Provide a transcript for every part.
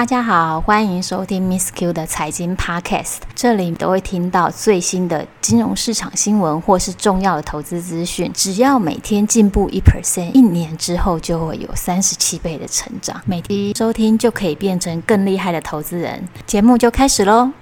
大家好，欢迎收听 Miss Q 的财经 Podcast，这里都会听到最新的金融市场新闻或是重要的投资资讯。只要每天进步一 percent，一年之后就会有三十七倍的成长。每天收听就可以变成更厉害的投资人。节目就开始喽。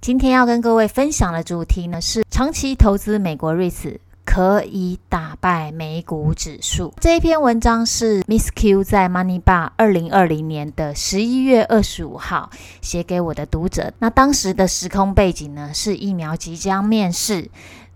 今天要跟各位分享的主题呢是长期投资美国 REITs。可以打败美股指数。这一篇文章是 Miss Q 在 Money Bar 二零二零年的十一月二十五号写给我的读者。那当时的时空背景呢，是疫苗即将面世。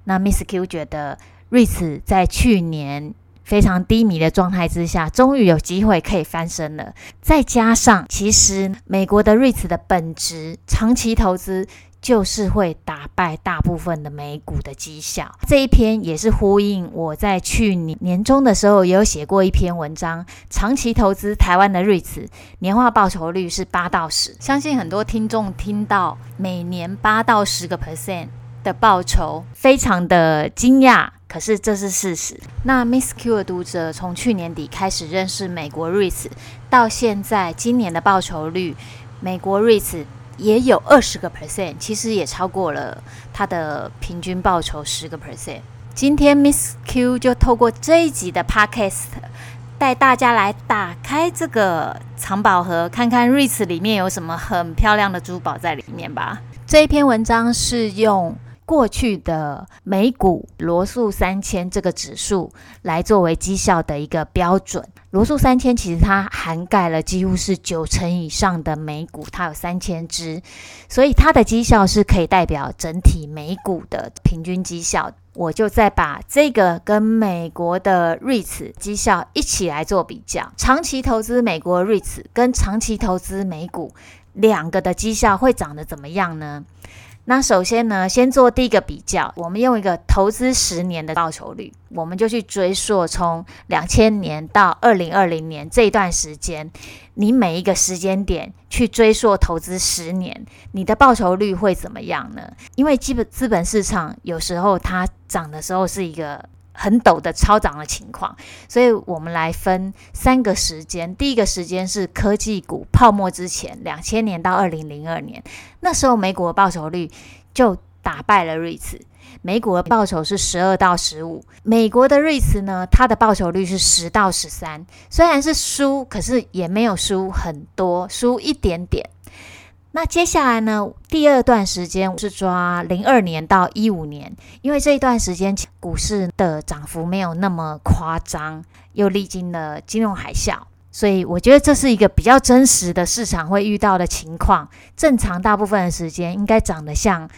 那 Miss Q 觉得 REITs 在去年非常低迷的状态之下，终于有机会可以翻身了。再加上，其实美国的 REITs 的本质，长期投资。就是会打败大部分的美股的绩效。这一篇也是呼应我在去年年中的时候也有写过一篇文章，长期投资台湾的 REITs 年化报酬率是八到十。相信很多听众听到每年八到十个 percent 的报酬，非常的惊讶。可是这是事实。那 Miss Q 的读者从去年底开始认识美国 REITs，到现在今年的报酬率，美国 REITs。也有二十个 percent，其实也超过了它的平均报酬十个 percent。今天 Miss Q 就透过这一集的 podcast，带大家来打开这个藏宝盒，看看 REITs 里面有什么很漂亮的珠宝在里面吧。这一篇文章是用过去的美股罗素三千这个指数来作为绩效的一个标准。罗素三千其实它涵盖了几乎是九成以上的美股，它有三千只，所以它的绩效是可以代表整体美股的平均绩效。我就再把这个跟美国的 REITs 绩效一起来做比较，长期投资美国 REITs 跟长期投资美股两个的绩效会长得怎么样呢？那首先呢，先做第一个比较，我们用一个投资十年的报酬率，我们就去追溯从两千年到二零二零年这一段时间，你每一个时间点去追溯投资十年，你的报酬率会怎么样呢？因为基本资本市场有时候它涨的时候是一个。很陡的超涨的情况，所以我们来分三个时间。第一个时间是科技股泡沫之前，两千年到二零零二年，那时候美股的报酬率就打败了瑞慈美股的报酬是十二到十五，美国的瑞慈呢，它的报酬率是十到十三，虽然是输，可是也没有输很多，输一点点。那接下来呢，第二段时间是抓零二年到一五年，因为这一段时间股市的涨幅没有那么夸张，又历经了金融海啸，所以我觉得这是一个比较真实的市场会遇到的情况。正常大部分的时间应该长得像。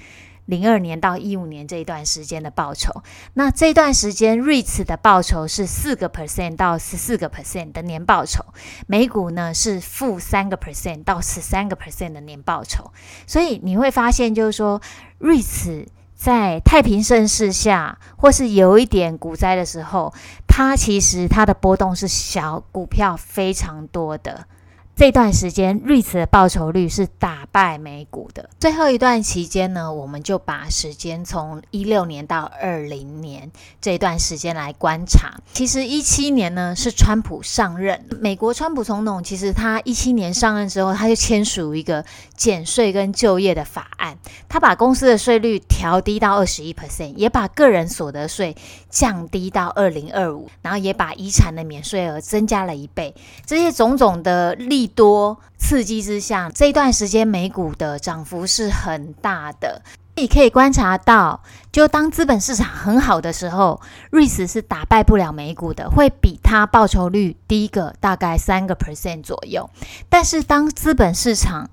零二年到一五年这一段时间的报酬，那这段时间 REITs 的报酬是四个 percent 到十四个 percent 的年报酬，美股呢是负三个 percent 到十三个 percent 的年报酬，所以你会发现就是说 REITs 在太平盛世下，或是有一点股灾的时候，它其实它的波动是小，股票非常多的。这段时间瑞慈的报酬率是打败美股的。最后一段期间呢，我们就把时间从一六年到二零年这段时间来观察。其实一七年呢是川普上任，美国川普总统其实他一七年上任之后，他就签署一个减税跟就业的法案，他把公司的税率调低到二十一 percent，也把个人所得税降低到二零二五，然后也把遗产的免税额增加了一倍。这些种种的利多刺激之下，这段时间美股的涨幅是很大的。你可以观察到，就当资本市场很好的时候瑞士是打败不了美股的，会比它报酬率低个大概三个 percent 左右。但是当资本市场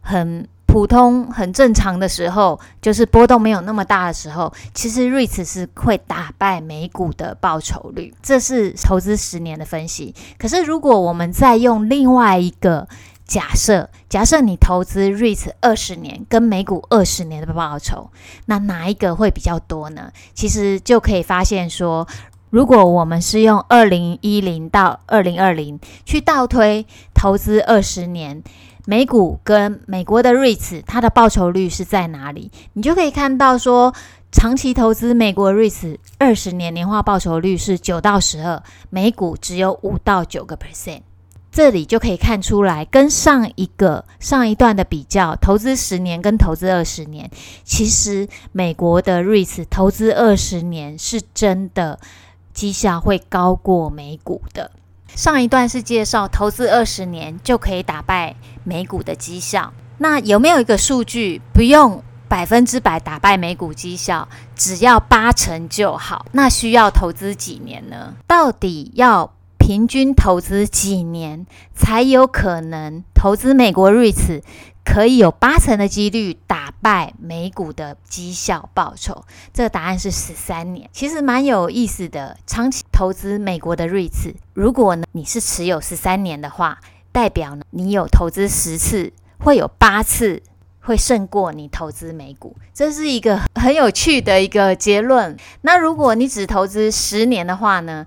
很普通很正常的时候，就是波动没有那么大的时候，其实 REITs 是会打败美股的报酬率。这是投资十年的分析。可是如果我们再用另外一个假设，假设你投资 REITs 二十年跟美股二十年的报酬，那哪一个会比较多呢？其实就可以发现说，如果我们是用二零一零到二零二零去倒推投资二十年。美股跟美国的 REITs，它的报酬率是在哪里？你就可以看到说，长期投资美国 REITs 二十年年化报酬率是九到十二，美股只有五到九个 percent。这里就可以看出来，跟上一个上一段的比较，投资十年跟投资二十年，其实美国的 REITs 投资二十年是真的绩效会高过美股的。上一段是介绍投资二十年就可以打败美股的绩效，那有没有一个数据不用百分之百打败美股绩效，只要八成就好？那需要投资几年呢？到底要？平均投资几年才有可能投资美国 REITs 可以有八成的几率打败美股的绩效报酬？这个答案是十三年。其实蛮有意思的，长期投资美国的 REITs，如果呢你是持有十三年的话，代表呢你有投资十次，会有八次会胜过你投资美股。这是一个很有趣的一个结论。那如果你只投资十年的话呢？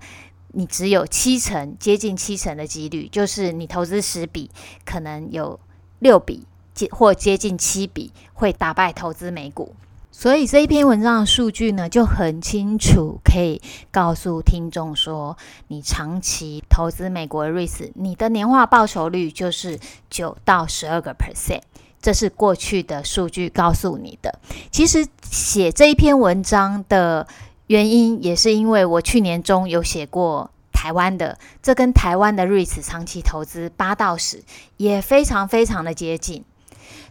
你只有七成，接近七成的几率，就是你投资十笔，可能有六笔或接近七笔会打败投资美股。所以这一篇文章的数据呢，就很清楚，可以告诉听众说，你长期投资美国的 REITs，你的年化报酬率就是九到十二个 percent，这是过去的数据告诉你的。其实写这一篇文章的。原因也是因为我去年中有写过台湾的，这跟台湾的 REITs 长期投资八到十也非常非常的接近，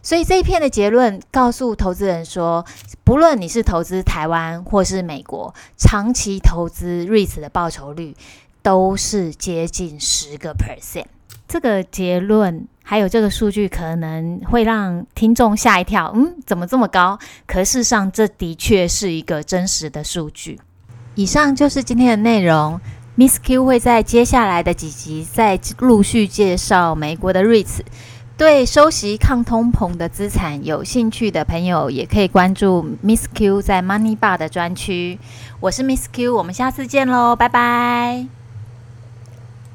所以这一篇的结论告诉投资人说，不论你是投资台湾或是美国，长期投资 REITs 的报酬率都是接近十个 percent。这个结论还有这个数据可能会让听众吓一跳，嗯，怎么这么高？可事实上，这的确是一个真实的数据。以上就是今天的内容，Miss Q 会在接下来的几集再陆续介绍美国的 REITs。对收息抗通膨的资产有兴趣的朋友，也可以关注 Miss Q 在 Money Bar 的专区。我是 Miss Q，我们下次见喽，拜拜。